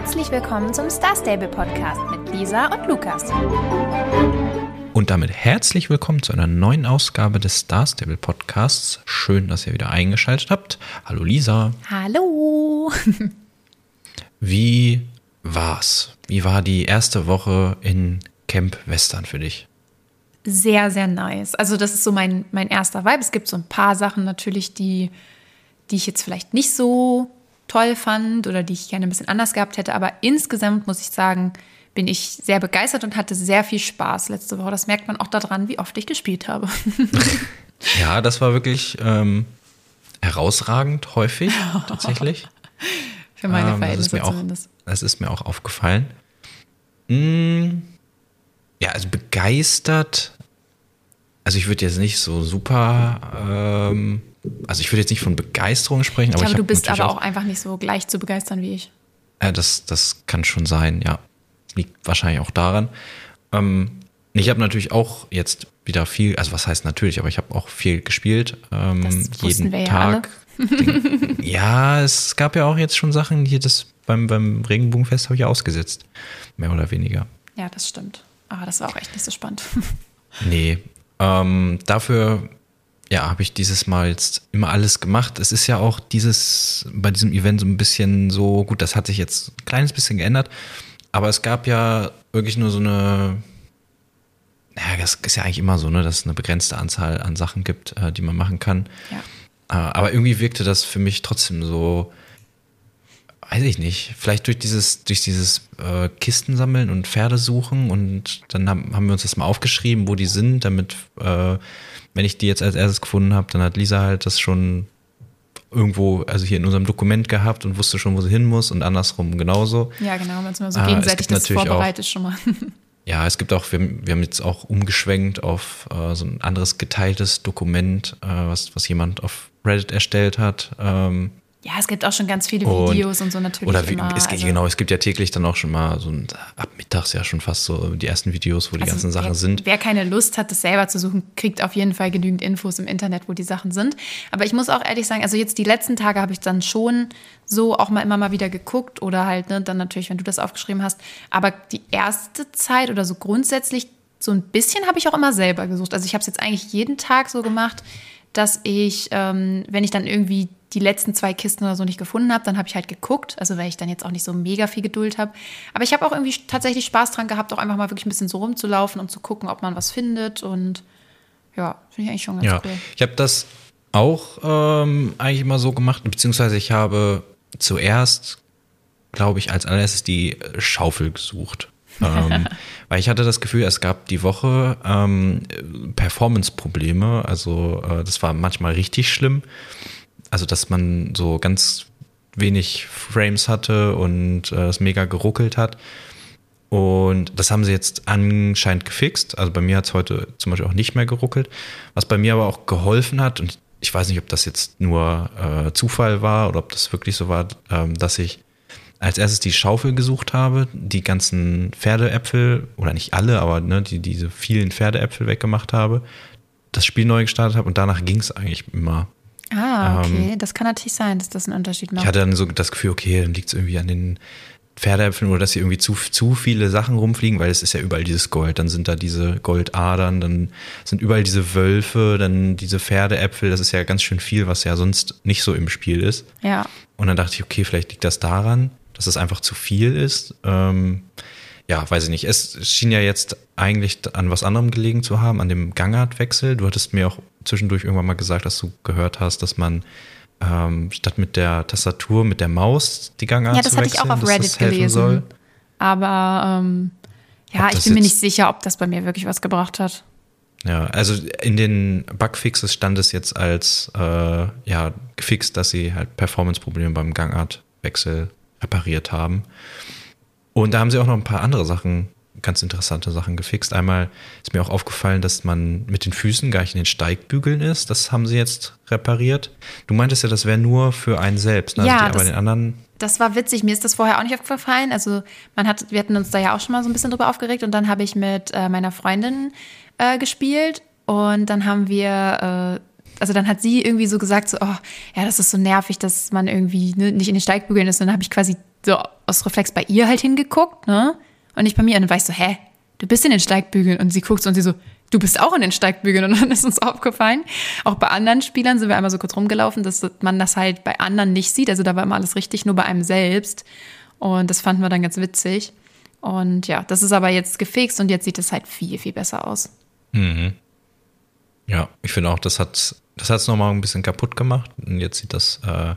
Herzlich willkommen zum Star Stable Podcast mit Lisa und Lukas. Und damit herzlich willkommen zu einer neuen Ausgabe des Star Stable Podcasts. Schön, dass ihr wieder eingeschaltet habt. Hallo Lisa. Hallo. Wie war's? Wie war die erste Woche in Camp Western für dich? Sehr, sehr nice. Also das ist so mein, mein erster Vibe. Es gibt so ein paar Sachen natürlich, die, die ich jetzt vielleicht nicht so toll fand oder die ich gerne ein bisschen anders gehabt hätte. Aber insgesamt muss ich sagen, bin ich sehr begeistert und hatte sehr viel Spaß letzte Woche. Das merkt man auch daran, wie oft ich gespielt habe. ja, das war wirklich ähm, herausragend häufig tatsächlich. Für meine ähm, Verhältnisse das zumindest. Auch, das ist mir auch aufgefallen. Hm, ja, also begeistert. Also ich würde jetzt nicht so super ähm, also ich würde jetzt nicht von Begeisterung sprechen, aber ich glaube, du bist aber auch, auch einfach nicht so gleich zu begeistern wie ich. Ja, das, das kann schon sein, ja. Liegt wahrscheinlich auch daran. Ähm, ich habe natürlich auch jetzt wieder viel, also was heißt natürlich, aber ich habe auch viel gespielt. Ähm, das jeden wir Tag. Ja, Den, ja, es gab ja auch jetzt schon Sachen, hier das beim, beim Regenbogenfest habe ich ausgesetzt. Mehr oder weniger. Ja, das stimmt. Aber das war auch echt nicht so spannend. nee. Ähm, dafür ja, habe ich dieses Mal jetzt immer alles gemacht. Es ist ja auch dieses, bei diesem Event so ein bisschen so, gut, das hat sich jetzt ein kleines bisschen geändert, aber es gab ja wirklich nur so eine, naja, das ist ja eigentlich immer so, ne, dass es eine begrenzte Anzahl an Sachen gibt, äh, die man machen kann. Ja. Äh, aber irgendwie wirkte das für mich trotzdem so, weiß ich nicht, vielleicht durch dieses, durch dieses äh, Kisten sammeln und Pferde suchen und dann haben, haben wir uns das mal aufgeschrieben, wo die sind, damit äh, wenn ich die jetzt als erstes gefunden habe, dann hat Lisa halt das schon irgendwo, also hier in unserem Dokument gehabt und wusste schon, wo sie hin muss und andersrum genauso. Ja, genau, wenn es mal so gegenseitig das vorbereitet auch, schon mal. Ja, es gibt auch, wir, wir haben jetzt auch umgeschwenkt auf äh, so ein anderes geteiltes Dokument, äh, was, was jemand auf Reddit erstellt hat. Ähm, ja, es gibt auch schon ganz viele Videos und, und so natürlich. Oder wie, immer, es, also genau, es gibt ja täglich dann auch schon mal so ein, ab mittags ja schon fast so die ersten Videos, wo die also ganzen Sachen wer, sind. Wer keine Lust hat, das selber zu suchen, kriegt auf jeden Fall genügend Infos im Internet, wo die Sachen sind. Aber ich muss auch ehrlich sagen, also jetzt die letzten Tage habe ich dann schon so auch mal immer mal wieder geguckt oder halt, ne, dann natürlich, wenn du das aufgeschrieben hast. Aber die erste Zeit oder so grundsätzlich so ein bisschen habe ich auch immer selber gesucht. Also ich habe es jetzt eigentlich jeden Tag so gemacht, dass ich, ähm, wenn ich dann irgendwie die letzten zwei Kisten oder so nicht gefunden habe, dann habe ich halt geguckt, also weil ich dann jetzt auch nicht so mega viel Geduld habe. Aber ich habe auch irgendwie tatsächlich Spaß dran gehabt, auch einfach mal wirklich ein bisschen so rumzulaufen und zu gucken, ob man was findet. Und ja, finde ich eigentlich schon ganz ja. cool. Ich habe das auch ähm, eigentlich immer so gemacht, beziehungsweise ich habe zuerst, glaube ich, als allererstes die Schaufel gesucht. ähm, weil ich hatte das Gefühl, es gab die Woche ähm, Performance-Probleme. Also äh, das war manchmal richtig schlimm also dass man so ganz wenig Frames hatte und äh, es mega geruckelt hat. Und das haben sie jetzt anscheinend gefixt. Also bei mir hat es heute zum Beispiel auch nicht mehr geruckelt. Was bei mir aber auch geholfen hat, und ich weiß nicht, ob das jetzt nur äh, Zufall war oder ob das wirklich so war, ähm, dass ich als erstes die Schaufel gesucht habe, die ganzen Pferdeäpfel, oder nicht alle, aber ne, die, diese vielen Pferdeäpfel weggemacht habe, das Spiel neu gestartet habe und danach ging es eigentlich immer. Ah, okay. Ähm, das kann natürlich sein, dass das einen Unterschied macht. Ich hatte dann so das Gefühl, okay, dann liegt es irgendwie an den Pferdeäpfeln oder dass hier irgendwie zu, zu viele Sachen rumfliegen, weil es ist ja überall dieses Gold. Dann sind da diese Goldadern, dann sind überall diese Wölfe, dann diese Pferdeäpfel. Das ist ja ganz schön viel, was ja sonst nicht so im Spiel ist. Ja. Und dann dachte ich, okay, vielleicht liegt das daran, dass es einfach zu viel ist. Ähm, ja, weiß ich nicht. Es schien ja jetzt eigentlich an was anderem gelegen zu haben, an dem Gangartwechsel. Du hattest mir auch zwischendurch irgendwann mal gesagt, dass du gehört hast, dass man ähm, statt mit der Tastatur mit der Maus die Gangart Ja, das hatte ich auch auf Reddit gelesen. Soll. Aber ähm, ja, ich bin mir nicht sicher, ob das bei mir wirklich was gebracht hat. Ja, also in den Bugfixes stand es jetzt als äh, ja gefixt, dass sie halt Performance-Probleme beim Gangartwechsel repariert haben. Und da haben sie auch noch ein paar andere Sachen ganz interessante Sachen gefixt. Einmal ist mir auch aufgefallen, dass man mit den Füßen gar nicht in den Steigbügeln ist. Das haben sie jetzt repariert. Du meintest ja, das wäre nur für einen selbst, ne? ja, also das, den anderen. Das war witzig. Mir ist das vorher auch nicht aufgefallen. Also man hat, wir hatten uns da ja auch schon mal so ein bisschen drüber aufgeregt und dann habe ich mit äh, meiner Freundin äh, gespielt und dann haben wir äh, also dann hat sie irgendwie so gesagt, so, oh, ja, das ist so nervig, dass man irgendwie ne, nicht in den Steigbügeln ist. Und dann habe ich quasi so aus Reflex bei ihr halt hingeguckt, ne? Und ich bei mir. Und dann war ich so, hä, du bist in den Steigbügeln. Und sie guckt so und sie so, du bist auch in den Steigbügeln. Und dann ist uns aufgefallen, auch bei anderen Spielern sind wir einmal so kurz rumgelaufen, dass man das halt bei anderen nicht sieht. Also da war immer alles richtig, nur bei einem selbst. Und das fanden wir dann ganz witzig. Und ja, das ist aber jetzt gefixt und jetzt sieht es halt viel, viel besser aus. Mhm. Ja, ich finde auch, das hat das es nochmal ein bisschen kaputt gemacht und jetzt sieht das äh,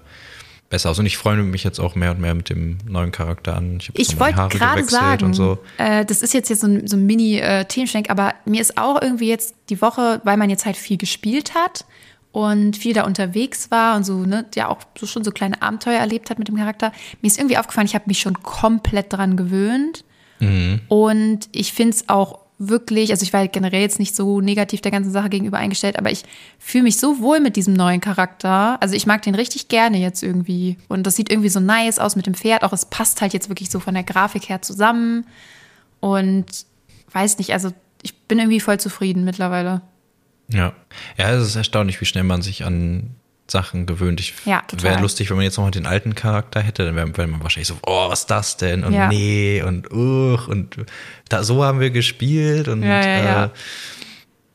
besser aus. Und ich freue mich jetzt auch mehr und mehr mit dem neuen Charakter an. Ich, ich wollte gerade sagen, so. äh, das ist jetzt, jetzt so ein, so ein Mini-Themenschwenk, äh, aber mir ist auch irgendwie jetzt die Woche, weil man jetzt halt viel gespielt hat und viel da unterwegs war und so, ne, ja auch so schon so kleine Abenteuer erlebt hat mit dem Charakter, mir ist irgendwie aufgefallen, ich habe mich schon komplett dran gewöhnt. Mhm. Und ich finde es auch wirklich, also ich war halt generell jetzt nicht so negativ der ganzen Sache gegenüber eingestellt, aber ich fühle mich so wohl mit diesem neuen Charakter. Also ich mag den richtig gerne jetzt irgendwie. Und das sieht irgendwie so nice aus mit dem Pferd. Auch es passt halt jetzt wirklich so von der Grafik her zusammen. Und weiß nicht, also ich bin irgendwie voll zufrieden mittlerweile. Ja. Ja, es ist erstaunlich, wie schnell man sich an Sachen gewöhnt. Ich ja, wäre lustig, wenn man jetzt nochmal den alten Charakter hätte, dann wäre wär man wahrscheinlich so, oh, was ist das denn? Und ja. nee, und uch, und da, so haben wir gespielt. Und ja, äh,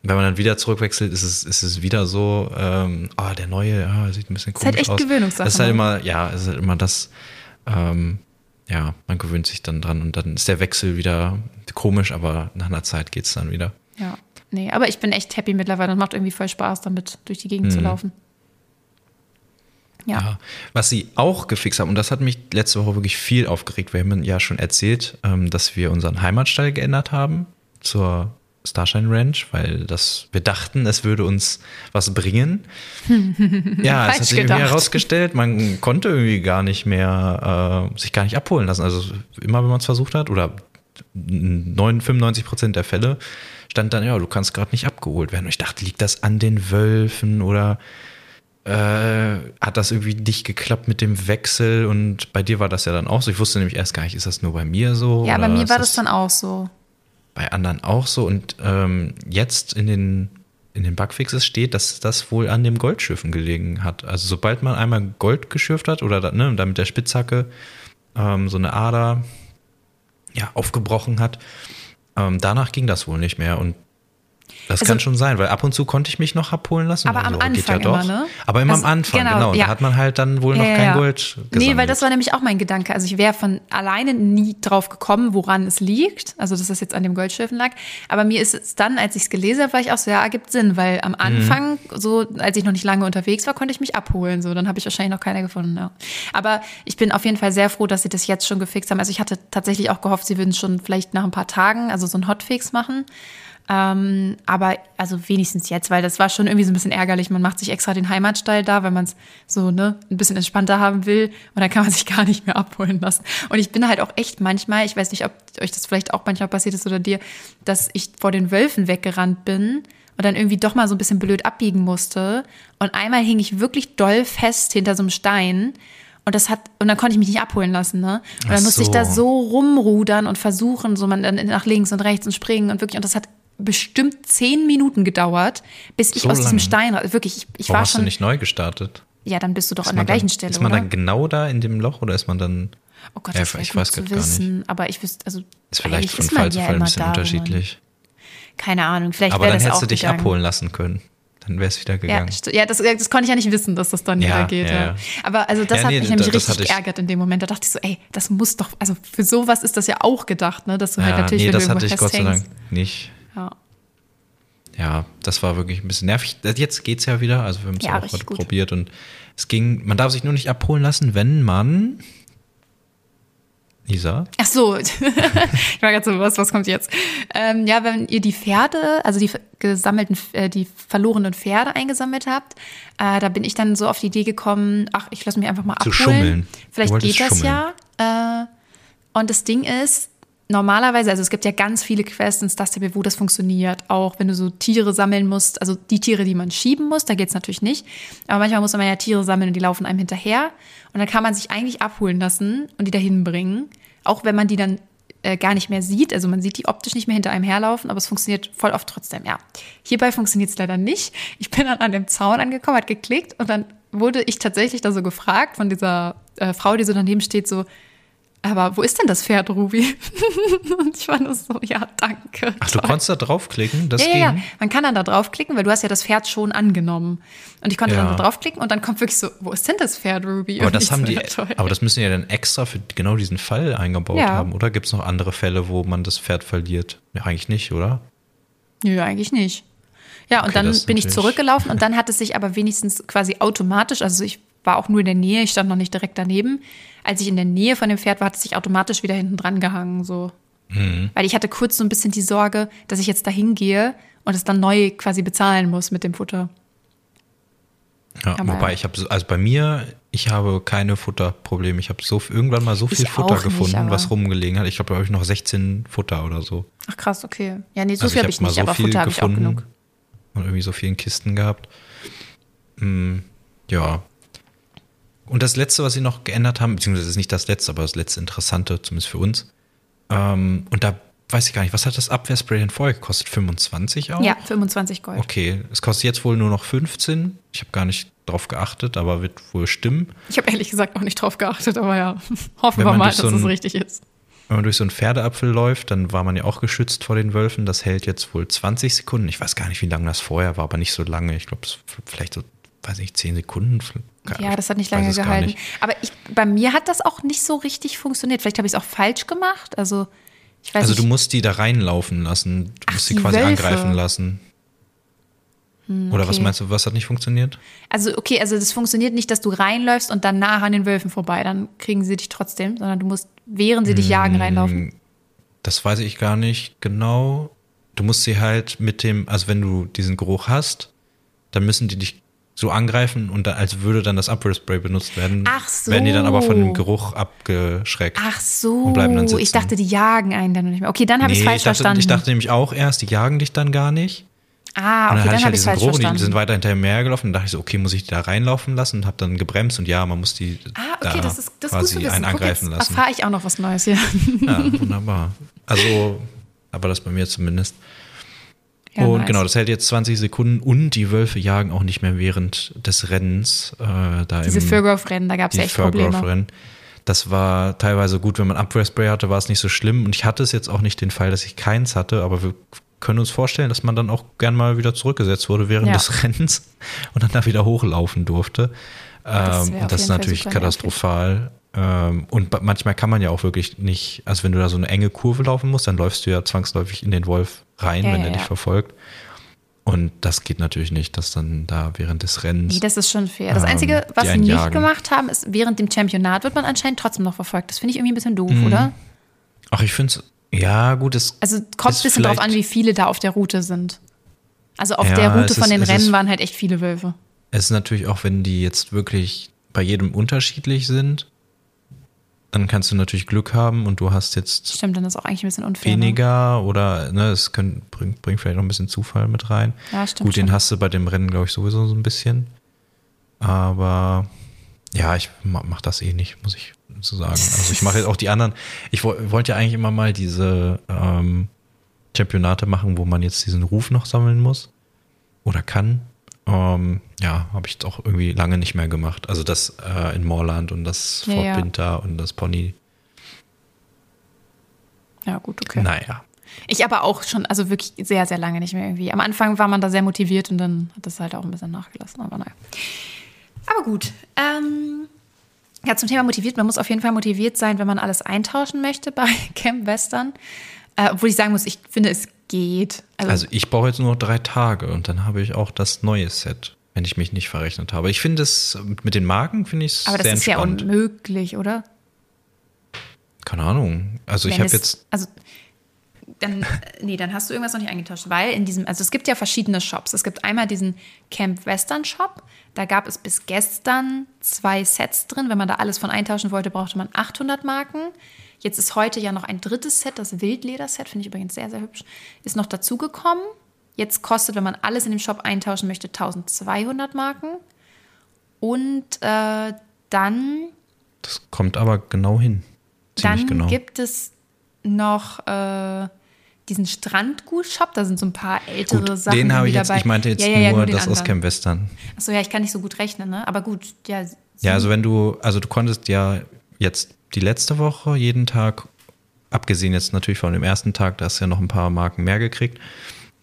wenn man dann wieder zurückwechselt, ist es, ist es wieder so, ähm, oh, der neue, ja, sieht ein bisschen komisch aus. Das ist halt echt Gewöhnungssache. Das ist halt ne? immer, ja, es ist halt immer das, ähm, ja, man gewöhnt sich dann dran und dann ist der Wechsel wieder komisch, aber nach einer Zeit geht es dann wieder. Ja, nee, aber ich bin echt happy mittlerweile und macht irgendwie voll Spaß, damit durch die Gegend mhm. zu laufen. Ja. ja. Was sie auch gefixt haben, und das hat mich letzte Woche wirklich viel aufgeregt. Wir haben ja schon erzählt, ähm, dass wir unseren Heimatstall geändert haben zur Starshine Ranch, weil das, wir dachten, es würde uns was bringen. ja, es hat sich irgendwie herausgestellt, man konnte irgendwie gar nicht mehr, äh, sich gar nicht abholen lassen. Also immer, wenn man es versucht hat, oder 95 Prozent der Fälle, stand dann, ja, du kannst gerade nicht abgeholt werden. Und ich dachte, liegt das an den Wölfen oder äh, hat das irgendwie nicht geklappt mit dem Wechsel und bei dir war das ja dann auch so. Ich wusste nämlich erst gar nicht, ist das nur bei mir so? Ja, bei mir war das dann auch so. Bei anderen auch so und ähm, jetzt in den, in den Bugfixes steht, dass das wohl an dem Goldschiffen gelegen hat. Also sobald man einmal Gold geschürft hat oder ne, dann mit der Spitzhacke ähm, so eine Ader ja, aufgebrochen hat, ähm, danach ging das wohl nicht mehr und das also, kann schon sein, weil ab und zu konnte ich mich noch abholen lassen. Aber am so, Anfang ja immer, ne? Aber immer also, am Anfang, genau. genau. Ja. Da hat man halt dann wohl noch ja, kein Gold gesammelt. Nee, weil das war nämlich auch mein Gedanke. Also ich wäre von alleine nie drauf gekommen, woran es liegt. Also dass das jetzt an dem Goldschiffen lag. Aber mir ist es dann, als ich es gelesen habe, war ich auch so, ja, ergibt Sinn. Weil am mhm. Anfang, mhm. so als ich noch nicht lange unterwegs war, konnte ich mich abholen. So, dann habe ich wahrscheinlich noch keiner gefunden. Ja. Aber ich bin auf jeden Fall sehr froh, dass sie das jetzt schon gefixt haben. Also ich hatte tatsächlich auch gehofft, sie würden schon vielleicht nach ein paar Tagen, also so ein Hotfix machen. Ähm, aber also wenigstens jetzt, weil das war schon irgendwie so ein bisschen ärgerlich. Man macht sich extra den Heimatstall da, weil man es so ne, ein bisschen entspannter haben will und dann kann man sich gar nicht mehr abholen lassen. Und ich bin halt auch echt manchmal, ich weiß nicht, ob euch das vielleicht auch manchmal passiert ist oder dir, dass ich vor den Wölfen weggerannt bin und dann irgendwie doch mal so ein bisschen blöd abbiegen musste. Und einmal hing ich wirklich doll fest hinter so einem Stein. Und das hat, und dann konnte ich mich nicht abholen lassen, ne? Und dann musste ich da so rumrudern und versuchen, so man dann nach links und rechts und springen und wirklich, und das hat bestimmt zehn Minuten gedauert, bis ich so aus diesem Stein wirklich ich, ich Warum war hast schon. du nicht neu gestartet? Ja, dann bist du doch ist an der gleichen dann, Stelle. Ist man oder? dann genau da in dem Loch oder ist man dann? Oh Gott, das ja, ich weiß gar wissen, nicht. Aber ich wüsste, also ist vielleicht von Fall zu Fall ein bisschen da, unterschiedlich. Keine Ahnung, vielleicht Aber dann hättest du dich gegangen. abholen lassen können. Dann wäre es wieder gegangen. Ja, ja das, das, konnte ich ja nicht wissen, dass das dann ja, wieder geht. Ja. Aber also das hat nee, mich nämlich richtig geärgert in dem Moment. Da dachte ich so, ey, das muss doch, also für sowas ist das ja auch gedacht, ne? Dass du halt natürlich, nee, wenn das du hatte ich Gott sei Dank nicht. Ja ja, das war wirklich ein bisschen nervig. Jetzt geht es ja wieder, also wir haben es ja, auch heute probiert und es ging, man darf sich nur nicht abholen lassen, wenn man Lisa? Ach so, ich war gerade so, was, was kommt jetzt? Ähm, ja, wenn ihr die Pferde, also die gesammelten, äh, die verlorenen Pferde eingesammelt habt, äh, da bin ich dann so auf die Idee gekommen, ach, ich lasse mich einfach mal Zu abholen. Schummeln. Vielleicht geht das schummeln. ja. Äh, und das Ding ist, normalerweise, also es gibt ja ganz viele Quests in Star wo das funktioniert. Auch wenn du so Tiere sammeln musst, also die Tiere, die man schieben muss, da geht's natürlich nicht. Aber manchmal muss man ja Tiere sammeln und die laufen einem hinterher. Und dann kann man sich eigentlich abholen lassen und die dahin bringen. Auch wenn man die dann äh, gar nicht mehr sieht. Also man sieht die optisch nicht mehr hinter einem herlaufen, aber es funktioniert voll oft trotzdem, ja. Hierbei funktioniert es leider nicht. Ich bin dann an dem Zaun angekommen, hat geklickt und dann wurde ich tatsächlich da so gefragt von dieser äh, Frau, die so daneben steht, so, aber wo ist denn das Pferd, Ruby? und ich war nur so, ja, danke. Ach, du toll. konntest da draufklicken? Das ja, ging? ja, ja, man kann dann da draufklicken, weil du hast ja das Pferd schon angenommen. Und ich konnte Ja. dann da draufklicken und dann kommt wirklich so, wo ist denn das Pferd, Ruby? Aber Und das haben so, die, toll. aber das müssen die ja dann extra für genau diesen Fall eingebaut Ja. haben, oder? Gibt es noch andere Fälle, wo man das Pferd verliert? Ja, eigentlich nicht, oder? Nö, eigentlich nicht. Ja, und Okay, dann bin ich zurückgelaufen und dann hat es sich aber wenigstens quasi automatisch, also ich war auch nur in der Nähe, ich stand noch nicht direkt daneben. Als ich in der Nähe von dem Pferd war, hat es sich automatisch wieder hinten dran gehangen, so. Mhm. Weil ich hatte kurz so ein bisschen die Sorge, dass ich jetzt dahin gehe und es dann neu quasi bezahlen muss mit dem Futter. Ja, Aber- wobei ich habe, so- also bei mir, ich habe keine Futterprobleme. Ich habe so irgendwann mal so viel Futter nicht, gefunden, aber- was rumgelegen hat. Ich glaube, da habe ich noch 16 Futter oder so. Ach krass, okay. Ja, nee, so Also viel habe hab ich nicht, aber viel Futter habe ich auch genug. und irgendwie so vielen Kisten gehabt. Hm, ja. Und das letzte, was sie noch geändert haben, beziehungsweise ist nicht das letzte, aber das letzte Interessante, zumindest für uns. Ähm, und da weiß ich gar nicht, was hat das Abwehrspray denn vorher gekostet? 25 auch? Ja, 25 Gold. Okay, es kostet jetzt wohl nur noch 15. Ich habe gar nicht drauf geachtet, aber wird wohl stimmen. Ich habe ehrlich gesagt auch nicht drauf geachtet, aber ja, hoffen wir mal, dass so es ein- richtig ist. Wenn man durch so einen Pferdeapfel läuft, dann war man ja auch geschützt vor den Wölfen. Das hält jetzt wohl 20 Sekunden. Ich weiß gar nicht, wie lange das vorher war, aber nicht so lange. Ich glaube, es vielleicht so, weiß nicht, 10 Sekunden. Ja, das hat nicht Ich lange gehalten. nicht. Aber ich, bei mir hat das auch nicht so richtig funktioniert. Vielleicht habe ich es auch falsch gemacht. Also, ich weiß Also nicht. du musst die da reinlaufen lassen. Du Ach, musst sie quasi Wölfe. angreifen lassen. Oder was okay. meinst du, was hat nicht funktioniert? Also, okay, also das funktioniert nicht, dass du reinläufst und dann nah an den Wölfen vorbei. Dann kriegen sie dich trotzdem, sondern du musst, während sie dich jagen, Hm. reinlaufen. Das weiß ich gar nicht genau. Du musst sie halt mit dem, also wenn du diesen Geruch hast, dann müssen die dich so angreifen und dann, als würde dann das Abwehrspray benutzt werden. Ach so. Werden die dann aber von dem Geruch abgeschreckt. Ach so, Und bleiben dann sitzen. ich dachte, die jagen einen dann nicht mehr. Okay, dann habe ich es Nee, falsch ich dachte, verstanden. ich dachte nämlich auch erst, die jagen dich dann gar nicht. ah, Und dann okay, hatte dann ich habe halt ich falsch Geruch und die verstanden. sind weiter hinterher mehr gelaufen. Und dachte ich so, okay, muss ich die da reinlaufen lassen? Und habe dann gebremst und ja, man muss die Ah, okay, da das ist, das quasi einen Guck, angreifen jetzt lassen. erfahre ich auch noch was Neues hier. Ja, wunderbar. Also, aber das bei mir zumindest. Ja, und nice. genau, das hält jetzt 20 Sekunden und die Wölfe jagen auch nicht mehr während des Rennens. Äh, da Diese im, Fairgrove-Rennen, da gab es echt Probleme. Das war teilweise gut, wenn man Abwehrspray hatte, war es nicht so schlimm. Und ich hatte es jetzt auch nicht den Fall, dass ich keins hatte, aber wir können uns vorstellen, dass man dann auch gern mal wieder zurückgesetzt wurde während Ja. des Rennens und dann da wieder hochlaufen durfte. Das Ähm, und das ist natürlich katastrophal. Ähm, und manchmal kann man ja auch wirklich nicht, also wenn du da so eine enge Kurve laufen musst, dann läufst du ja zwangsläufig in den Wolf rein, Ja, wenn ja, er dich ja. verfolgt. Und das geht natürlich nicht, dass dann da während des Rennens. Nee, das ist schon fair. Das Ähm, Einzige, was sie nicht jagen. gemacht haben, ist, während dem Championat wird man anscheinend trotzdem noch verfolgt. Das finde ich irgendwie ein bisschen doof, Mhm. oder? Ach, ich finde es, ja, gut, es, Also kommt ein bisschen drauf an, wie viele da auf der Route sind. Also auf Ja, der Route von ist- den Rennen ist- waren halt echt viele Wölfe. es ist natürlich auch, wenn die jetzt wirklich bei jedem unterschiedlich sind, dann kannst du natürlich Glück haben und du hast jetzt Stimmt, dann ist auch eigentlich ein bisschen unfair. Ne? weniger oder ne, es können, bringt, bringt vielleicht noch ein bisschen Zufall mit rein. Ja, stimmt. Gut, den schon. hast du bei dem Rennen, glaube ich, sowieso so ein bisschen. Aber ja, ich ma- mach das eh nicht, muss ich so sagen. Also ich mache jetzt auch die anderen. Ich wo- wollte ja eigentlich immer mal diese ähm, Championate machen, wo man jetzt diesen Ruf noch sammeln muss oder kann. Ähm, ja, habe ich jetzt auch irgendwie lange nicht mehr gemacht. Also das äh, in Moorland und das Ja, Fort. Winter und das Pony. Ja, gut, okay. Naja. Ich aber auch schon, also wirklich sehr, sehr lange nicht mehr irgendwie. Am Anfang war man da sehr motiviert und dann hat das halt auch ein bisschen nachgelassen, aber naja. Aber gut. Ähm, ja, zum Thema motiviert. Man muss auf jeden Fall motiviert sein, wenn man alles eintauschen möchte bei Camp Western. Äh, obwohl ich sagen muss, ich finde, es geht. Also, Also ich brauche jetzt nur noch drei Tage und dann habe ich auch das neue Set, wenn ich mich nicht verrechnet habe. Ich finde es mit den Marken finde ich es aber das sehr ist ja entspannt. unmöglich, oder? Keine Ahnung. Also ich Wenn habe es- jetzt Also, dann, äh, nee, dann hast du irgendwas noch nicht eingetauscht, weil in diesem, also es gibt ja verschiedene Shops. Es gibt einmal diesen Camp Western Shop. Da gab es bis gestern zwei Sets drin. Wenn man da alles von eintauschen wollte, brauchte man 800 Marken. Jetzt ist heute ja noch ein drittes Set, das Wildleder-Set, finde ich übrigens sehr, sehr hübsch, ist noch dazugekommen. Jetzt kostet, wenn man alles in dem Shop eintauschen möchte, 1200 Marken. Und äh, dann das kommt aber genau hin. Ziemlich dann genau. gibt es noch äh, diesen Strandgut-Shop, da sind so ein paar ältere Gut, Sachen. den habe ich jetzt, bei. ich meinte jetzt Ja, ja, ja, nur den das aus. Camp Western. Achso, ja, ich kann nicht so gut rechnen, ne? Aber gut, ja. Ja, also wenn du, also du konntest ja jetzt die letzte Woche jeden Tag, abgesehen jetzt natürlich von dem ersten Tag, da hast du ja noch ein paar Marken mehr gekriegt.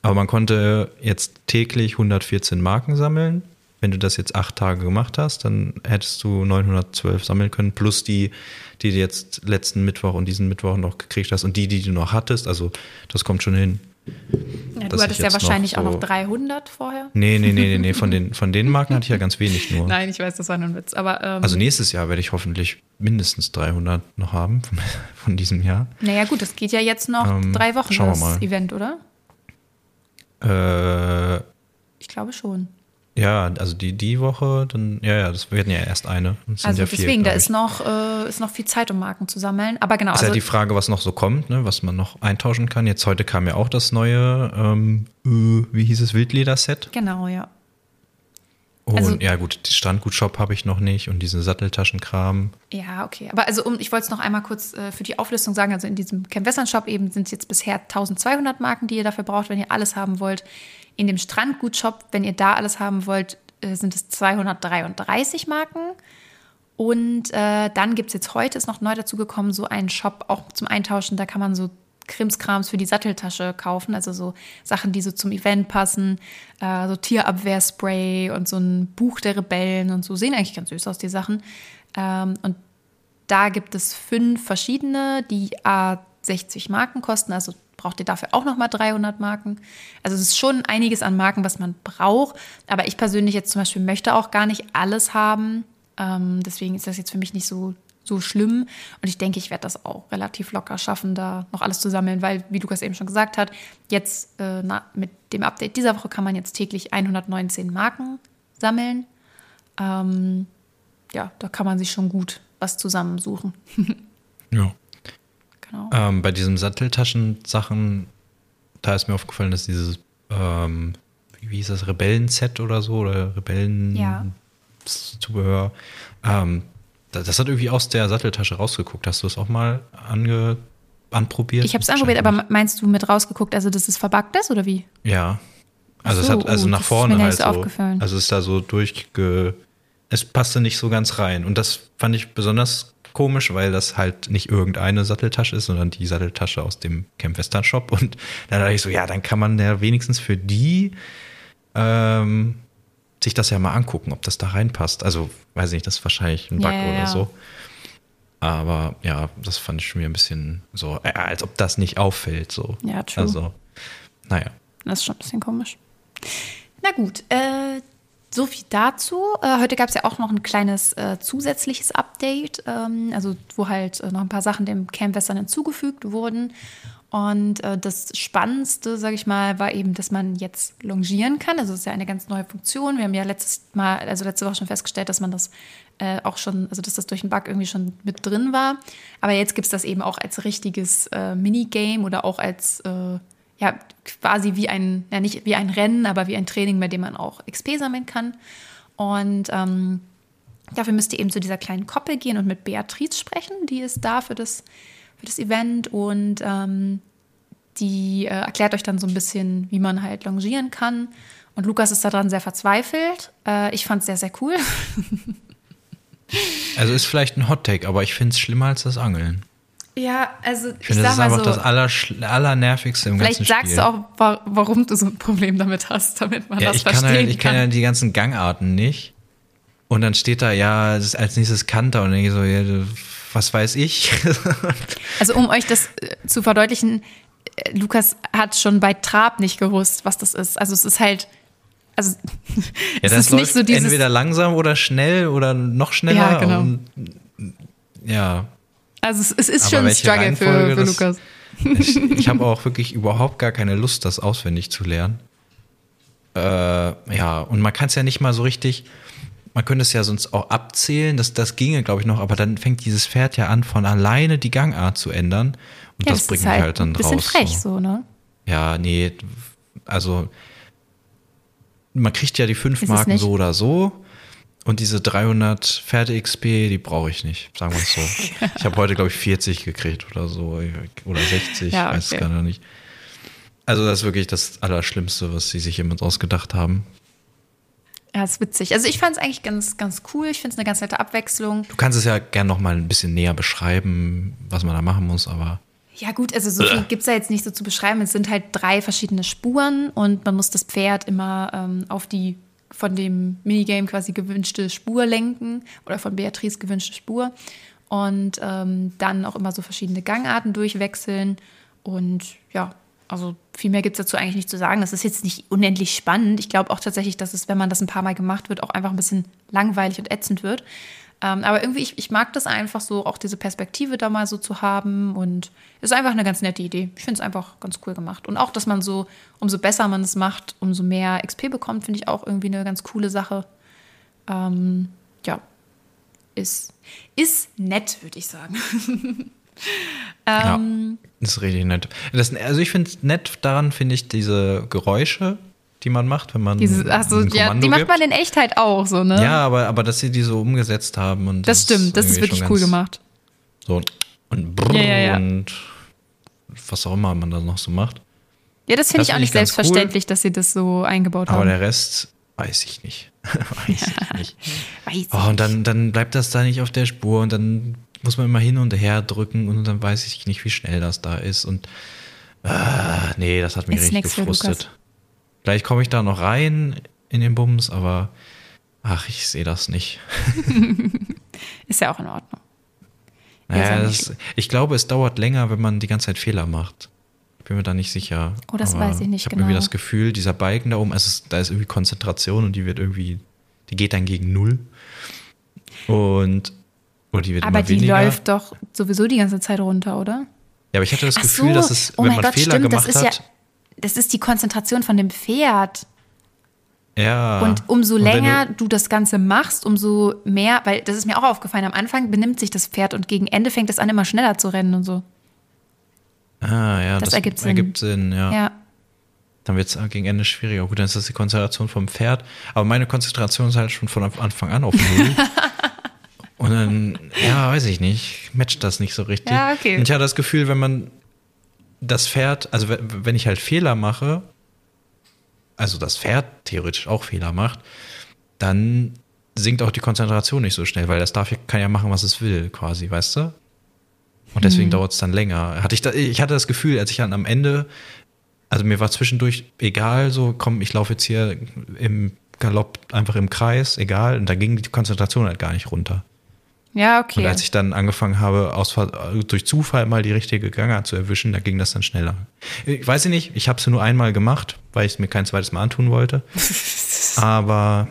Aber man konnte jetzt täglich 114 Marken sammeln. Wenn du das jetzt acht Tage gemacht hast, dann hättest du 912 sammeln können, plus die, die du jetzt letzten Mittwoch und diesen Mittwoch noch gekriegt hast und die, die du noch hattest. Also das kommt schon hin. Ja, du hattest ja wahrscheinlich noch auch so- noch 300 vorher. Nee, nee, nee, nee, nee. Von den, von den Marken hatte ich ja ganz wenig nur. Nein, ich weiß, das war nur ein Witz. Aber ähm, Also nächstes Jahr werde ich hoffentlich mindestens 300 noch haben von, von diesem Jahr. naja, gut, das geht ja jetzt noch Ähm, drei Wochen, schauen wir das mal. Event, oder? Äh, Ich glaube schon. Ja, also die, die Woche, dann, ja, ja, das werden ja erst eine. Also ja vier, deswegen, da glaub ist noch, äh, ist noch viel Zeit, um Marken zu sammeln. Aber genau, Ist also ja die Frage, was noch so kommt, ne, was man noch eintauschen kann. Jetzt heute kam ja auch das neue, ähm, äh, wie hieß es, Wildleder-Set. genau, ja. Und Also- ja, gut, den Strandgutshop habe ich noch nicht und diesen Satteltaschenkram. Ja, okay. Aber also um, ich wollte es noch einmal kurz äh, für die Auflistung sagen. Also in diesem Camp Western Shop eben sind es jetzt bisher 1200 Marken, die ihr dafür braucht, wenn ihr alles haben wollt. In dem Strandgut-Shop, wenn ihr da alles haben wollt, äh, sind es 233 Marken. Und äh, dann gibt es jetzt heute, ist noch neu dazu gekommen, so einen Shop auch zum Eintauschen. Da kann man so Krimskrams für die Satteltasche kaufen. Also so Sachen, die so zum Event passen. Äh, so Tierabwehrspray und so ein Buch der Rebellen und so. Sehen eigentlich ganz süß aus, die Sachen. Ähm, und da gibt es fünf verschiedene, die a 60 Marken kosten. Also braucht ihr dafür auch nochmal 300 Marken. Also es ist schon einiges an Marken, was man braucht. Aber ich persönlich jetzt zum Beispiel möchte auch gar nicht alles haben. Ähm, deswegen ist das jetzt für mich nicht so, so schlimm. Und ich denke, ich werde das auch relativ locker schaffen, da noch alles zu sammeln, weil, wie Lukas eben schon gesagt hat, jetzt äh, na, mit dem Update dieser Woche kann man jetzt täglich 119 Marken sammeln. Ähm, ja, da kann man sich schon gut was zusammensuchen. Ja. Genau. Ähm, bei diesen Satteltaschen-Sachen, da ist mir aufgefallen, dass dieses, ähm, wie hieß das, Rebellen-Set oder so, oder Rebellen Ja. Ähm, das, das hat irgendwie aus der Satteltasche rausgeguckt. Hast du es auch mal ange, anprobiert? Ich habe es anprobiert, aber meinst du mit rausgeguckt, also dass es verbuggt ist oder wie? Ja. Also Ach es so, hat also nach vorne halt so so. aufgefallen. Also es ist da so durchge. Es passte nicht so ganz rein. Und das fand ich besonders komisch, weil das halt nicht irgendeine Satteltasche ist, sondern die Satteltasche aus dem Camp Western Shop. Und dann dachte ich so, ja, dann kann man ja wenigstens für die ähm, sich das ja mal angucken, ob das da reinpasst. Also, weiß nicht, das ist wahrscheinlich ein Bug ja, oder ja. so. Aber ja, das fand ich wieder ein bisschen so, äh, als ob das nicht auffällt. So. Ja, true. Also, naja. Das ist schon ein bisschen komisch. Na gut, äh, so viel dazu. Äh, heute gab es ja auch noch ein kleines äh, zusätzliches Update, ähm, also wo halt äh, noch ein paar Sachen dem Camp Western hinzugefügt wurden. Und äh, das Spannendste, sage ich mal, war eben, dass man jetzt longieren kann. Also das ist ja eine ganz neue Funktion. Wir haben ja letztes Mal, also letzte Woche schon festgestellt, dass man das äh, auch schon, also dass das durch den Bug irgendwie schon mit drin war. Aber jetzt gibt es das eben auch als richtiges äh, Minigame oder auch als ja, quasi wie ein, ja nicht wie ein Rennen, aber wie ein Training, bei dem man auch XP sammeln kann. Und ähm, dafür müsst ihr eben zu dieser kleinen Koppel gehen und mit Beatrice sprechen. Die ist da für das, für das Event und ähm, die äh, erklärt euch dann so ein bisschen, wie man halt longieren kann. Und Lukas ist daran sehr verzweifelt. Äh, ich fand es sehr, sehr cool. Also ist vielleicht ein Hot Take, aber ich finde es schlimmer als das Angeln. Ja, also ich, Ich finde, das ist einfach das Allerschl- Allernervigste im Vielleicht ganzen sagst Spiel. du auch, wa warum du so ein Problem damit hast, damit man ja, das ich kann, verstehen halt, ich kann ja die ganzen Gangarten nicht. Und dann steht da, ja, als nächstes Kanter. Und dann so, ja, was weiß ich? Also um euch das äh, zu verdeutlichen, äh, Lukas hat schon bei Trab nicht gewusst, was das ist. Also es ist halt, also ja, es das ist läuft nicht so dieses, entweder langsam oder schnell oder noch schneller. Ja, genau. Und, ja, also es, es ist Aber schon ein Struggle für, für Lukas. ich, ich habe auch wirklich überhaupt gar keine Lust, das auswendig zu lernen. Äh, ja, und man kann es ja nicht mal so richtig, man könnte es ja sonst auch abzählen, das, das ginge, glaube ich, noch, aber dann fängt dieses Pferd ja an, von alleine die Gangart zu ändern. Und Ja, das, das bringt mich halt halt dann ein bisschen raus. frech so. so, ne? Ja, nee, also man kriegt ja die fünf Ist Marken so oder so. Und diese 300 Pferde-XP, die brauche ich nicht, sagen wir es so. ich habe heute, glaube ich, 40 gekriegt oder so. Oder 60, Ja, weiß es okay. gar noch nicht. Also das ist wirklich das Allerschlimmste, was sie sich jemand ausgedacht haben. Ja, ist witzig. Also ich fand es eigentlich ganz, ganz cool. Ich finde es eine ganz nette Abwechslung. Du kannst es ja gerne noch mal ein bisschen näher beschreiben, was man da machen muss, aber. Ja, gut, also so viel gibt es da jetzt nicht so zu beschreiben. Es sind halt drei verschiedene Spuren und man muss das Pferd immer ähm, auf die von dem Minigame quasi gewünschte Spur lenken oder von Beatrice gewünschte Spur und ähm, dann auch immer so verschiedene Gangarten durchwechseln. Und ja, also viel mehr gibt es dazu eigentlich nicht zu sagen. Das ist jetzt nicht unendlich spannend. Ich glaube auch tatsächlich, dass es, wenn man das ein paar Mal gemacht wird, auch einfach ein bisschen langweilig und ätzend wird. Ähm, aber irgendwie, ich, ich mag das einfach so, auch diese Perspektive da mal so zu haben. Und ist einfach eine ganz nette Idee. Ich finde es einfach ganz cool gemacht. Und auch, dass man so, umso besser man es macht, umso mehr XP bekommt, finde ich auch irgendwie eine ganz coole Sache. Ähm, ja, ist, ist nett, würde ich sagen. ähm, ja, ist richtig nett. Das, also ich finde es nett daran, finde ich diese Geräusche, die man macht, wenn man. Diese, achso, ja, die macht man in Echtheit auch so, ne? Ja, aber, aber dass sie die so umgesetzt haben. Und das, das stimmt, das ist wirklich cool gemacht. So und brrr ja, ja, ja. und was auch immer man da noch so macht. Ja, das finde ich auch nicht selbstverständlich, cool. dass sie das so eingebaut aber haben. Aber der Rest weiß ich nicht. weiß ich nicht. weiß oh, und dann, dann bleibt das da nicht auf der Spur und dann muss man immer hin und her drücken und dann weiß ich nicht, wie schnell das da ist. Und äh, nee, das hat mich ist richtig gefrustet. Vielleicht komme ich da noch rein in den Bums, aber ach, ich sehe das nicht. ist ja auch in Ordnung. Naja, das, ich glaube, es dauert länger, wenn man die ganze Zeit Fehler macht. Ich bin mir da nicht sicher. Oh, das weiß ich nicht ich genau. Ich habe irgendwie das Gefühl, dieser Balken da oben, also da ist irgendwie Konzentration und die wird irgendwie, die geht dann gegen Null. Und oder die wird aber immer die weniger. läuft doch sowieso die ganze Zeit runter, oder? Ja, aber ich hatte das Ach Gefühl, so. dass es, oh wenn man Gott, Fehler stimmt, gemacht das ist hat. Ja, das ist die Konzentration von dem Pferd. Ja. Und umso und länger du, du, das Ganze machst, umso mehr, weil das ist mir auch aufgefallen, am Anfang benimmt sich das Pferd und gegen Ende fängt es an, immer schneller zu rennen und so. Ah, ja, das, das ergibt Sinn. Ergibt Sinn ja. ja. Dann wird es gegen Ende schwieriger. Gut, dann ist das die Konzentration vom Pferd. Aber meine Konzentration ist halt schon von Anfang an auf Null. Und dann, ja, weiß ich nicht, matcht das nicht so richtig. Ja, okay. Und ich hatte das Gefühl, wenn man das Pferd, also wenn ich halt Fehler mache, also das Pferd theoretisch auch Fehler macht, dann sinkt auch die Konzentration nicht so schnell, weil das darf, kann ja machen, was es will, quasi, weißt du? Und deswegen hm. dauert es dann länger. Hatte ich, da, ich hatte das Gefühl, als ich dann am Ende, also mir war zwischendurch egal, so komm, ich laufe jetzt hier im Galopp einfach im Kreis, egal, und da ging die Konzentration halt gar nicht runter. Ja, okay. Und als ich dann angefangen habe, aus, durch Zufall mal die richtige Gangart zu erwischen, da ging das dann schneller. Ich weiß nicht, ich habe es nur einmal gemacht, weil ich es mir kein zweites Mal antun wollte. Aber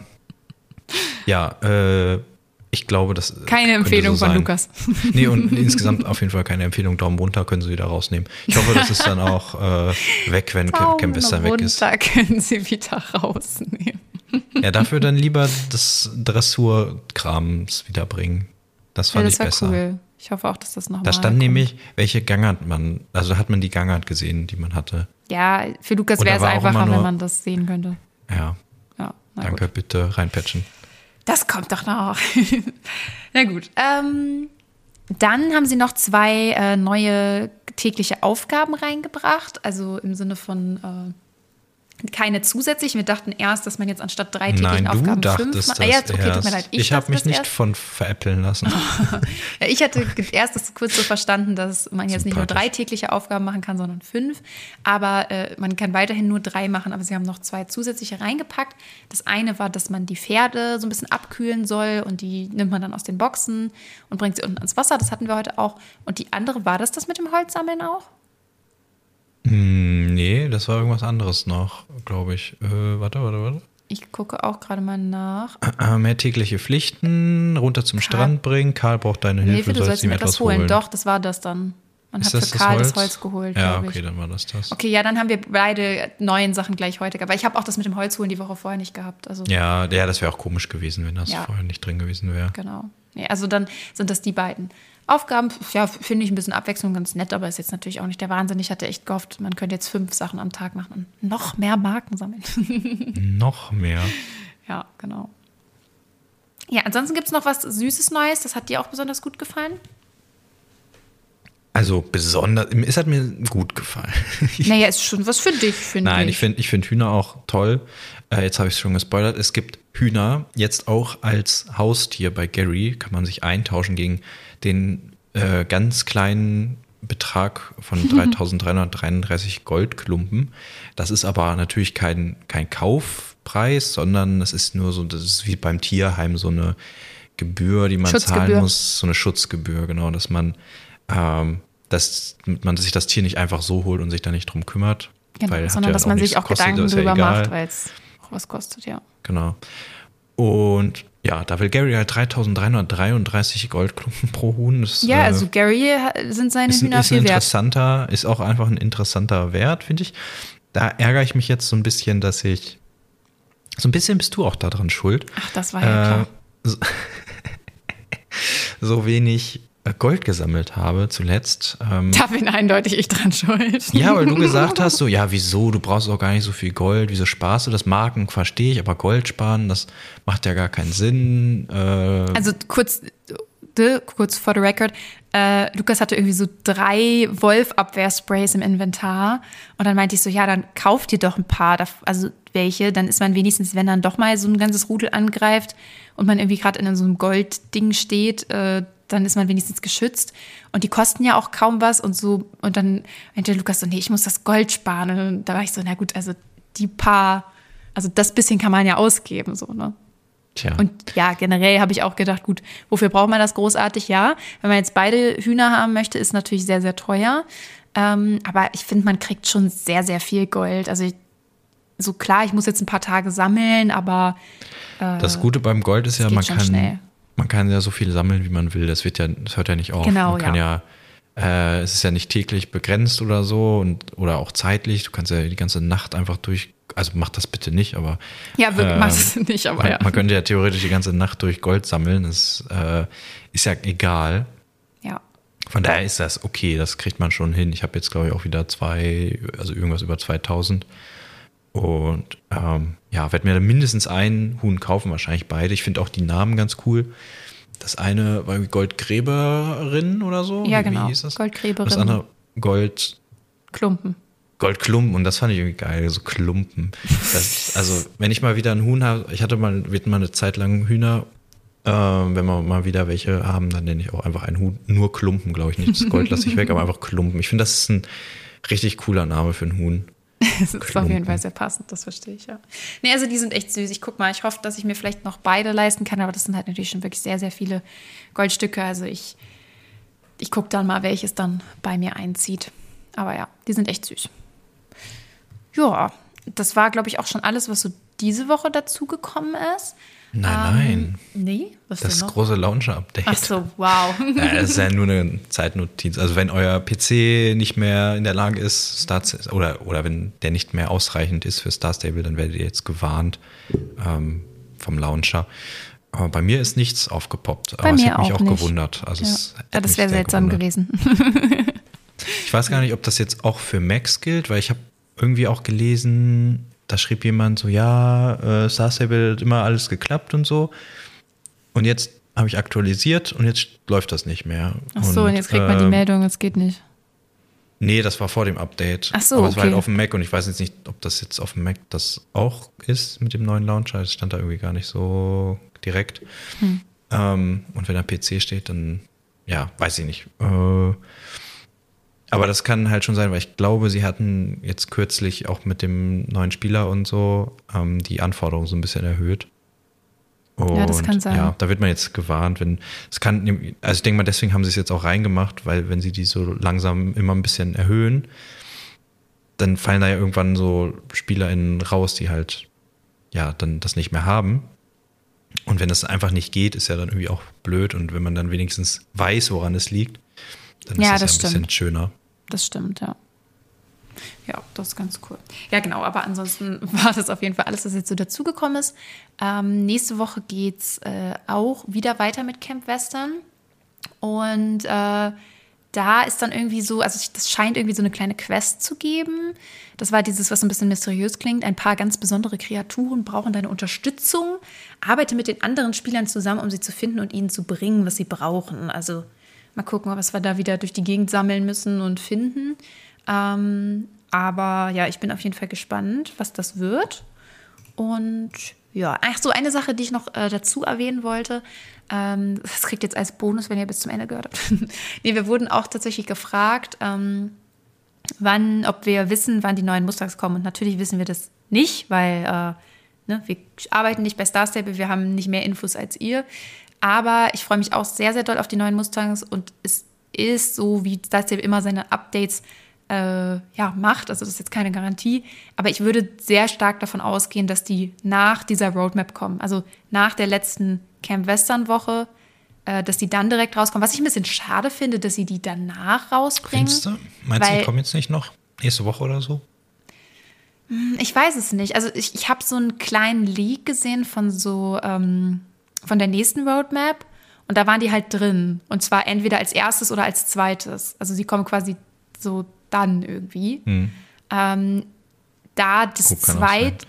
ja, äh, ich glaube, das. Keine Empfehlung so von Lukas. Nee, und insgesamt auf jeden Fall keine Empfehlung. Daumen runter können Sie wieder rausnehmen. Ich hoffe, das ist dann auch äh, weg, wenn Daumen Camp Western weg ist. runter können Sie wieder rausnehmen. Ja, dafür dann lieber das Dressurkrams wiederbringen. Das fand ja, das ich besser. Cool. Ich hoffe auch, dass das noch Da stand kommt. nämlich, welche Gangart man, also hat man die Gangart gesehen, die man hatte. Ja, für Lukas wäre es einfacher, nur, wenn man das sehen könnte. Ja. ja Danke, gut. bitte reinpatchen. Das kommt doch noch. na gut. Ähm, dann haben sie noch zwei äh, neue tägliche Aufgaben reingebracht, also im Sinne von äh, keine zusätzlichen. Wir dachten erst, dass man jetzt anstatt drei täglichen Nein, Aufgaben fünf macht. Ah, ja, okay, tut mir leid. Ich, ich habe mich nicht erst. von veräppeln lassen. ja, ich hatte erst das kurz so verstanden, dass man jetzt nicht nur drei tägliche Aufgaben machen kann, sondern fünf. Aber äh, man kann weiterhin nur drei machen. Aber sie haben noch zwei zusätzliche reingepackt. Das eine war, dass man die Pferde so ein bisschen abkühlen soll und die nimmt man dann aus den Boxen und bringt sie unten ans Wasser. Das hatten wir heute auch. Und die andere, war das das mit dem Holzsammeln auch? Hm, nee, das war irgendwas anderes noch, glaube ich. Äh, warte, warte, warte. Ich gucke auch gerade mal nach. Äh, mehr tägliche Pflichten, runter zum Karl. Strand bringen. Karl braucht deine Hilfe, Hilfe du sollst ihm etwas holen. holen. Doch, das war das dann. Man ist hat für Karl das Holz? das Holz geholt. Ja, okay, ich. dann war das das. Okay, ja, dann haben wir beide neuen Sachen gleich heute. Aber ich habe auch das mit dem Holz holen die Woche vorher nicht gehabt. Also ja, ja, das wäre auch komisch gewesen, wenn das ja. vorher nicht drin gewesen wäre. Genau. Nee, also dann sind das die beiden. Aufgaben, ja, finde ich ein bisschen Abwechslung ganz nett, aber ist jetzt natürlich auch nicht der Wahnsinn. Ich hatte echt gehofft, man könnte jetzt fünf Sachen am Tag machen und noch mehr Marken sammeln. noch mehr. Ja, genau. Ja, ansonsten gibt es noch was Süßes Neues. Das hat dir auch besonders gut gefallen? Also besonders, es hat mir gut gefallen. Naja, ist schon was für dich, finde ich. Nein, ich finde ich find Hühner auch toll. Äh, jetzt habe ich es schon gespoilert. Es gibt Hühner jetzt auch als Haustier bei Gary. Kann man sich eintauschen gegen den äh, ganz kleinen Betrag von 3333 Goldklumpen. Das ist aber natürlich kein, kein Kaufpreis, sondern es ist nur so, das ist wie beim Tierheim so eine Gebühr, die man zahlen muss, so eine Schutzgebühr, genau, dass man ähm, dass man sich das Tier nicht einfach so holt und sich da nicht drum kümmert. Genau, weil sondern dass man sich auch kostet, Gedanken drüber ja macht, weil es was kostet, ja. Genau. Und ja, da will Gary halt 3333 Goldklumpen pro Huhn. Das, ja, äh, also Gary sind seine ist, Hühner ist viel interessanter, wert. Ist auch einfach ein interessanter Wert, finde ich. Da ärgere ich mich jetzt so ein bisschen, dass ich. So ein bisschen bist du auch daran schuld. Ach, das war ja äh, klar. So, so wenig Gold gesammelt habe zuletzt. Ähm, da bin eindeutig ich dran schuld. Ja, weil du gesagt hast, so, ja, wieso, du brauchst auch gar nicht so viel Gold, wieso sparst du das? Marken verstehe ich, aber Gold sparen, das macht ja gar keinen Sinn. Äh, also kurz, kurz for the record, äh, Lukas hatte irgendwie so drei Wolf-Abwehrsprays im Inventar und dann meinte ich so, ja, dann kauft dir doch ein paar, also welche, dann ist man wenigstens, wenn dann doch mal so ein ganzes Rudel angreift und man irgendwie gerade in so einem Goldding steht, äh, dann ist man wenigstens geschützt. Und die kosten ja auch kaum was und so. Und dann meinte Lukas so, nee, ich muss das Gold sparen. Und da war ich so, na gut, also die paar, also das bisschen kann man ja ausgeben, so, ne? Tja. Und ja, generell habe ich auch gedacht, gut, wofür braucht man das großartig? Ja, wenn man jetzt beide Hühner haben möchte, ist natürlich sehr, sehr teuer. Ähm, aber ich finde, man kriegt schon sehr, sehr viel Gold. Also ich, so klar, ich muss jetzt ein paar Tage sammeln, aber äh, das Gute beim Gold ist ja, man kann, schnell man kann ja so viel sammeln, wie man will. Das wird ja, das hört ja nicht auf. Genau, man kann ja, ja äh, es ist ja nicht täglich begrenzt oder so und oder auch zeitlich. Du kannst ja die ganze Nacht einfach durch. Also mach das bitte nicht, aber. Ja, wirklich, äh, mach es nicht, aber man, ja. Man könnte ja theoretisch die ganze Nacht durch Gold sammeln. Das äh, ist ja egal. Ja. Von daher ist das okay, das kriegt man schon hin. Ich habe jetzt, glaube ich, auch wieder zwei, also irgendwas über 2000. Und ähm, ja, werde mir mindestens ein Huhn kaufen, wahrscheinlich beide. Ich finde auch die Namen ganz cool. Das eine war Goldgräberin oder so. Ja, genau. Wie hieß das? Goldgräberin. Das andere Gold. Klumpen. Goldklumpen und das fand ich irgendwie geil, so Klumpen. Das, also, wenn ich mal wieder ein Huhn habe, ich hatte mal, wird mal eine Zeit lang Hühner, äh, wenn wir mal wieder welche haben, dann nenne ich auch einfach einen Huhn, nur Klumpen, glaube ich nicht. Das Gold lasse ich weg, aber einfach Klumpen. Ich finde, das ist ein richtig cooler Name für ein Huhn. das ist auf jeden Fall sehr passend, das verstehe ich, ja. Nee, also die sind echt süß. Ich guck mal, ich hoffe, dass ich mir vielleicht noch beide leisten kann, aber das sind halt natürlich schon wirklich sehr, sehr viele Goldstücke. Also ich, ich gucke dann mal, welches dann bei mir einzieht. Aber ja, die sind echt süß. Ja, das war, glaube ich, auch schon alles, was so diese Woche dazugekommen ist. Nein, nein. Ähm, nee, was Das große Launcher-Update. Ach so, wow. ja, das ist ja nur eine Zeitnotiz. Also wenn euer PC nicht mehr in der Lage ist, Star oder, oder wenn der nicht mehr ausreichend ist für Star Stable, dann werdet ihr jetzt gewarnt ähm, vom Launcher. Aber bei mir ist nichts aufgepoppt. Bei aber mir es hat mich auch, auch gewundert. Also ja. das wäre seltsam gewesen. ich weiß gar nicht, ob das jetzt auch für Macs gilt, weil ich habe irgendwie auch gelesen, da schrieb jemand so, ja, äh, Star Stable hat immer alles geklappt und so. Und jetzt habe ich aktualisiert und jetzt läuft das nicht mehr. Ach so, und, und jetzt kriegt man die ähm, Meldung, es geht nicht. Nee, das war vor dem Update. Ach so, Aber es war halt auf dem Mac und ich weiß jetzt nicht, ob das jetzt auf dem Mac das auch ist mit dem neuen Launcher. Es stand da irgendwie gar nicht so direkt. Hm. Ähm, und wenn da PC steht, dann ja, weiß ich nicht. Äh, aber das kann halt schon sein, weil ich glaube, sie hatten jetzt kürzlich auch mit dem neuen Spieler und so ähm, die Anforderungen so ein bisschen erhöht. Und ja, das kann sein. Ja, da wird man jetzt gewarnt, wenn es kann, also ich denke mal, deswegen haben sie es jetzt auch reingemacht, weil wenn sie die so langsam immer ein bisschen erhöhen, dann fallen da ja irgendwann so SpielerInnen raus, die halt ja dann das nicht mehr haben. Und wenn das einfach nicht geht, ist ja dann irgendwie auch blöd. Und wenn man dann wenigstens weiß, woran es liegt, dann ja, ist das, das ja ein bisschen schöner das stimmt, ja. Ja, das ist ganz cool. Ja, genau, aber ansonsten war das auf jeden Fall alles, was jetzt so dazugekommen ist. Ähm, nächste Woche geht es äh, auch wieder weiter mit Camp Western. Und äh, da ist dann irgendwie so, also das scheint irgendwie so eine kleine Quest zu geben. Das war dieses, was ein bisschen mysteriös klingt. Ein paar ganz besondere Kreaturen brauchen deine Unterstützung. Arbeite mit den anderen Spielern zusammen, um sie zu finden und ihnen zu bringen, was sie brauchen. Also Mal gucken, was wir da wieder durch die Gegend sammeln müssen und finden. Ähm, aber ja, ich bin auf jeden Fall gespannt, was das wird. Und ja, ach so, eine Sache, die ich noch äh, dazu erwähnen wollte. Ähm, das kriegt jetzt als Bonus, wenn ihr bis zum Ende gehört habt. nee, wir wurden auch tatsächlich gefragt, ähm, wann, ob wir wissen, wann die neuen Mustangs kommen. Und natürlich wissen wir das nicht, weil äh, ne, wir arbeiten nicht bei Star Stable, wir haben nicht mehr Infos als ihr. Aber ich freue mich auch sehr, sehr doll auf die neuen Mustangs und es ist so, wie Star Stable immer seine Updates äh, ja, macht. Also das ist jetzt keine Garantie. Aber ich würde sehr stark davon ausgehen, dass die nach dieser Roadmap kommen. Also nach der letzten Camp Western Woche, äh, dass die dann direkt rauskommen. Was ich ein bisschen schade finde, dass sie die danach rausbringen. Findest du? Meinst du, die kommen jetzt nicht noch nächste Woche oder so? Hm, ich weiß es nicht. Also ich, ich habe so einen kleinen Leak gesehen von so ähm, von der nächsten Roadmap und da waren die halt drin. Und zwar entweder als erstes oder als zweites. Also sie kommen quasi so dann irgendwie. Hm. Ähm, da das zweit,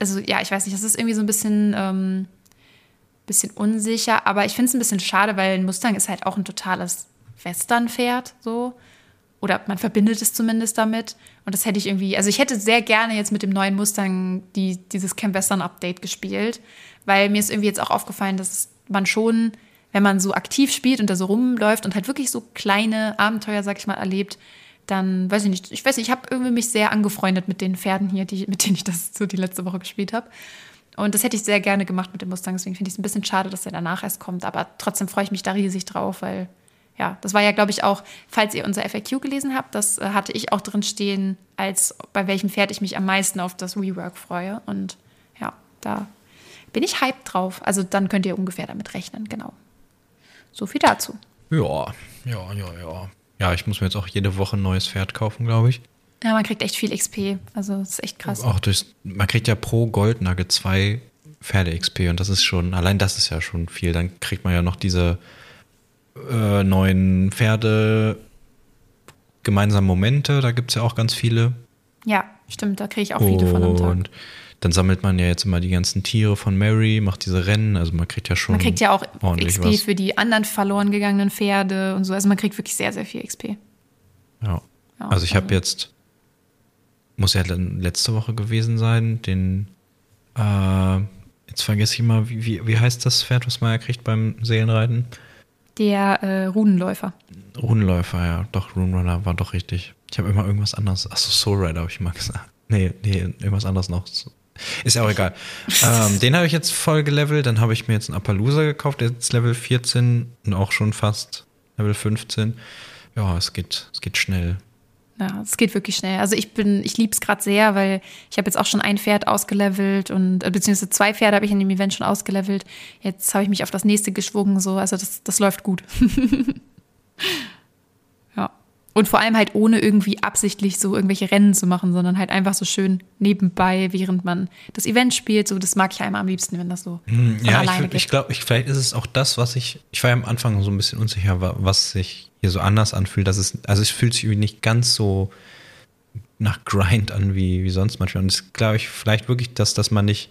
also ja, ich weiß nicht, das ist irgendwie so ein bisschen, ähm, bisschen unsicher, aber ich finde es ein bisschen schade, weil ein Mustang ist halt auch ein totales Western-Pferd, so. Oder man verbindet es zumindest damit. Und das hätte ich irgendwie, also ich hätte sehr gerne jetzt mit dem neuen Mustang die, dieses Camp Western Update gespielt, weil mir ist irgendwie jetzt auch aufgefallen, dass man schon, wenn man so aktiv spielt und da so rumläuft und halt wirklich so kleine Abenteuer, sag ich mal, erlebt, dann weiß ich nicht, ich weiß nicht, ich habe irgendwie mich sehr angefreundet mit den Pferden hier, die, mit denen ich das so die letzte Woche gespielt habe. Und das hätte ich sehr gerne gemacht mit dem Mustang, deswegen finde ich es ein bisschen schade, dass er danach erst kommt, aber trotzdem freue ich mich da riesig drauf, weil ja, das war ja, glaube ich, auch, falls ihr unser FAQ gelesen habt, das äh, hatte ich auch drin stehen, als bei welchem Pferd ich mich am meisten auf das Rework freue. Und ja, da bin ich hyped drauf. Also dann könnt ihr ungefähr damit rechnen, genau. So viel dazu. Ja, ja, ja, ja. Ja, ich muss mir jetzt auch jede Woche ein neues Pferd kaufen, glaube ich. Ja, man kriegt echt viel XP. Also, das ist echt krass. Auch durch, man kriegt ja pro Goldnugget zwei Pferde-XP und das ist schon, allein das ist ja schon viel. Dann kriegt man ja noch diese äh, neuen Pferde gemeinsamen Momente, da gibt es ja auch ganz viele. Ja, stimmt, da kriege ich auch viele von am Tag. Dann sammelt man ja jetzt immer die ganzen Tiere von Mary, macht diese Rennen, also man kriegt ja schon. Man kriegt ja auch XP was. für die anderen verloren gegangenen Pferde und so. Also man kriegt wirklich sehr, sehr viel XP. Ja. ja also ich habe jetzt, muss ja letzte Woche gewesen sein, den, äh, jetzt vergesse ich mal, wie, wie, wie heißt das Pferd, was man ja kriegt beim Seelenreiten? Der äh, Runenläufer. Runenläufer, ja, doch, Runenrunner war doch richtig. Ich habe immer irgendwas anderes. Achso, Soul Rider habe ich mal gesagt. Nee, nee, irgendwas anderes noch. Ist ja auch egal. ähm, den habe ich jetzt voll gelevelt. Dann habe ich mir jetzt einen Appaloosa gekauft, der ist jetzt Level 14 und auch schon fast Level 15. Ja, es geht, es geht schnell. Ja, es geht wirklich schnell. Also ich bin, ich liebe es gerade sehr, weil ich habe jetzt auch schon ein Pferd ausgelevelt und äh, beziehungsweise zwei Pferde habe ich in dem Event schon ausgelevelt. Jetzt habe ich mich auf das nächste geschwungen, so, also das, das läuft gut. Und vor allem halt ohne irgendwie absichtlich so irgendwelche Rennen zu machen, sondern halt einfach so schön nebenbei, während man das Event spielt. So, das mag ich einmal am liebsten, wenn das so hm, von ja, alleine ich, ich glaube, ich, vielleicht ist es auch das, was ich, ich war ja am Anfang so ein bisschen unsicher, was sich hier so anders anfühlt. Dass es, also es fühlt sich irgendwie nicht ganz so nach Grind an wie, wie sonst manchmal. Und es glaube ich vielleicht wirklich, dass, dass man nicht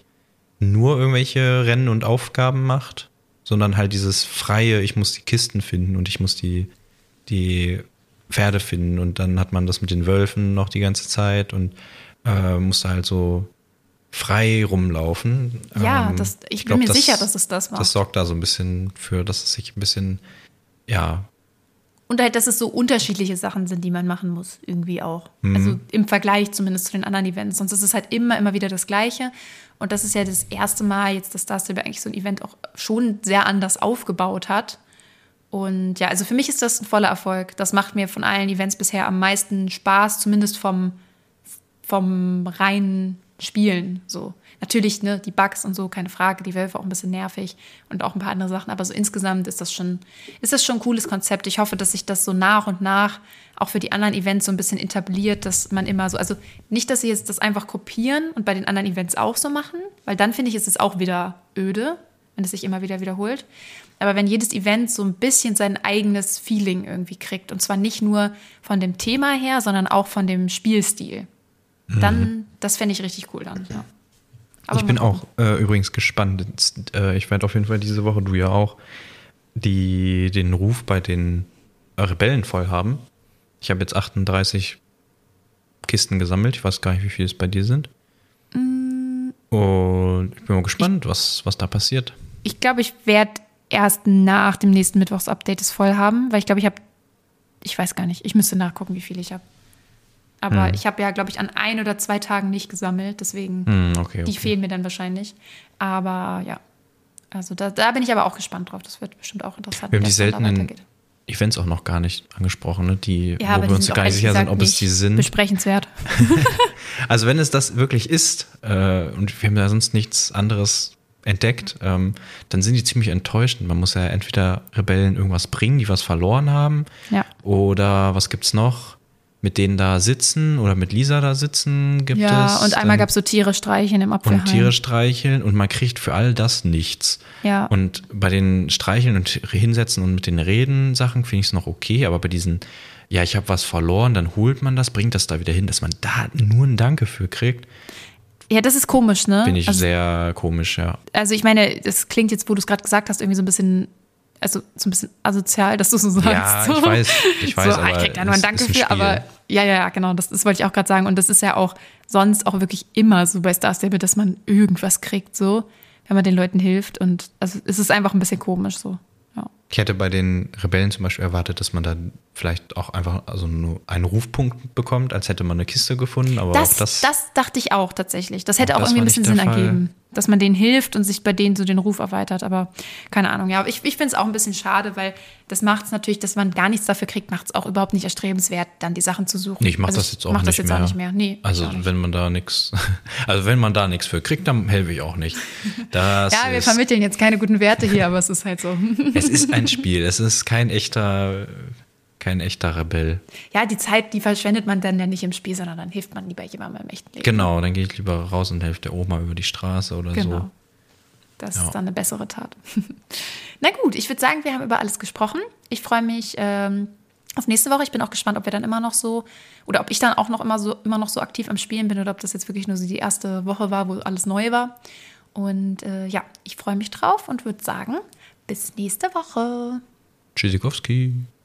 nur irgendwelche Rennen und Aufgaben macht, sondern halt dieses freie, ich muss die Kisten finden und ich muss die, die Pferde finden. Und dann hat man das mit den Wölfen noch die ganze Zeit und äh, musste halt so frei rumlaufen. Ja, ähm, das, ich, bin mir das, sicher, dass es das war. Das sorgt da so ein bisschen für, dass es sich ein bisschen, ja. Und halt, dass es so unterschiedliche Sachen sind, die man machen muss, irgendwie auch. Mhm. Also im Vergleich zumindest zu den anderen Events. Sonst ist es halt immer, immer wieder das Gleiche. Und das ist ja das erste Mal jetzt, dass Star Stable eigentlich so ein Event auch schon sehr anders aufgebaut hat. Und ja, also für mich ist das ein voller Erfolg. Das macht mir von allen Events bisher am meisten Spaß, zumindest vom, vom reinen Spielen. So. Natürlich, ne, die Bugs und so, keine Frage, die Wölfe auch ein bisschen nervig und auch ein paar andere Sachen, aber so insgesamt ist das schon, ist das schon ein cooles Konzept. Ich hoffe, dass sich das so nach und nach auch für die anderen Events so ein bisschen etabliert, dass man immer so, also nicht, dass sie jetzt das einfach kopieren und bei den anderen Events auch so machen, weil dann finde ich, ist es auch wieder öde, wenn es sich immer wieder wiederholt. Aber wenn jedes Event so ein bisschen sein eigenes Feeling irgendwie kriegt, und zwar nicht nur von dem Thema her, sondern auch von dem Spielstil, mhm. dann, das fände ich richtig cool dann, ja. Aber ich bin auch äh, übrigens gespannt. Äh, ich werde auf jeden Fall diese Woche, du ja auch, die, den Ruf bei den Rebellen voll haben. Ich habe jetzt 38 Kisten gesammelt. Ich weiß gar nicht, wie viele es bei dir sind. Mm. Und ich bin mal gespannt, was, was da passiert. Ich glaube, ich werde erst nach dem nächsten Mittwochs-Update es voll haben, weil ich glaube, ich habe, ich weiß gar nicht, ich müsste nachgucken, wie viel ich habe. Aber Hm. ich habe ja, glaube ich, an ein oder zwei Tagen nicht gesammelt, deswegen, Hm, okay, die okay. fehlen mir dann wahrscheinlich. Aber ja, also da, da bin ich aber auch gespannt drauf. Das wird bestimmt auch interessant. Wir haben die seltenen. Events auch noch gar nicht angesprochen, ne? die, Ja, wo wir die uns gar nicht sicher sind, ob es die sind. Besprechenswert. Also wenn es das wirklich ist äh, und wir haben da sonst nichts anderes entdeckt, ähm, dann sind die ziemlich enttäuschend. Man muss ja entweder Rebellen irgendwas bringen, die was verloren haben, Ja. oder was gibt's noch? Mit denen da sitzen oder mit Lisa da sitzen gibt Ja, es. und einmal gab es so Tiere streicheln im Apfelheim. und Tiere streicheln und man kriegt für all das nichts. Ja. Und bei den Streicheln und hinsetzen und mit den Reden Sachen finde ich es noch okay, aber bei diesen, ja, ich habe was verloren, dann holt man das, bringt das da wieder hin, dass man da nur ein Danke für kriegt, Ja, das ist komisch, ne? finde ich also, sehr komisch, ja. also ich meine, das klingt jetzt, wo du es gerade gesagt hast, irgendwie so ein bisschen, also so ein bisschen asozial, dass du so sagst. Ja, so. ich weiß, ich weiß, so, ah, ich aber krieg da nur ein Danke ein für, aber ja, ja, ja, genau, das, das wollte ich auch gerade sagen. Und das ist ja auch sonst auch wirklich immer so bei Star Stable, dass man irgendwas kriegt, so, wenn man den Leuten hilft. Und also es ist einfach ein bisschen komisch so. Ja. Ich hätte bei den Rebellen zum Beispiel erwartet, dass man da vielleicht auch einfach also nur einen Rufpunkt bekommt, als hätte man eine Kiste gefunden, aber Das, auch das, das, dachte ich auch tatsächlich. Das hätte Auch auch irgendwie ein bisschen Sinn Fall. ergeben, dass man denen hilft und sich bei denen so den Ruf erweitert. Aber keine Ahnung, ja. Aber ich, ich finde es auch ein bisschen schade, weil das macht es natürlich, dass man gar nichts dafür kriegt, macht es auch überhaupt nicht erstrebenswert, dann die Sachen zu suchen. Nee, ich mache Also das jetzt auch, mach nicht, das jetzt mehr. auch nicht mehr. Nee, also nicht. wenn man da nichts, also wenn man da nichts für kriegt, dann helfe ich auch nicht. Das ja, wir vermitteln jetzt keine guten Werte hier, aber es ist halt so. es ist ein Spiel, es ist kein echter, kein echter Rebell. ja, die Zeit, die verschwendet man dann ja nicht im Spiel, sondern dann hilft man lieber jemandem im echten Leben. Genau, dann gehe ich lieber raus und helfe der Oma über die Straße oder Genau. so. Das Ja. ist dann eine bessere Tat. Na gut, ich würde sagen, wir haben über alles gesprochen. Ich freue mich ähm, auf nächste Woche. Ich bin auch gespannt, ob wir dann immer noch so oder ob ich dann auch noch immer so immer noch so aktiv am Spielen bin oder ob das jetzt wirklich nur so die erste Woche war, wo alles neu war. Und äh, ja, ich freue mich drauf und würde sagen, bis nächste Woche. Tschüssikowski.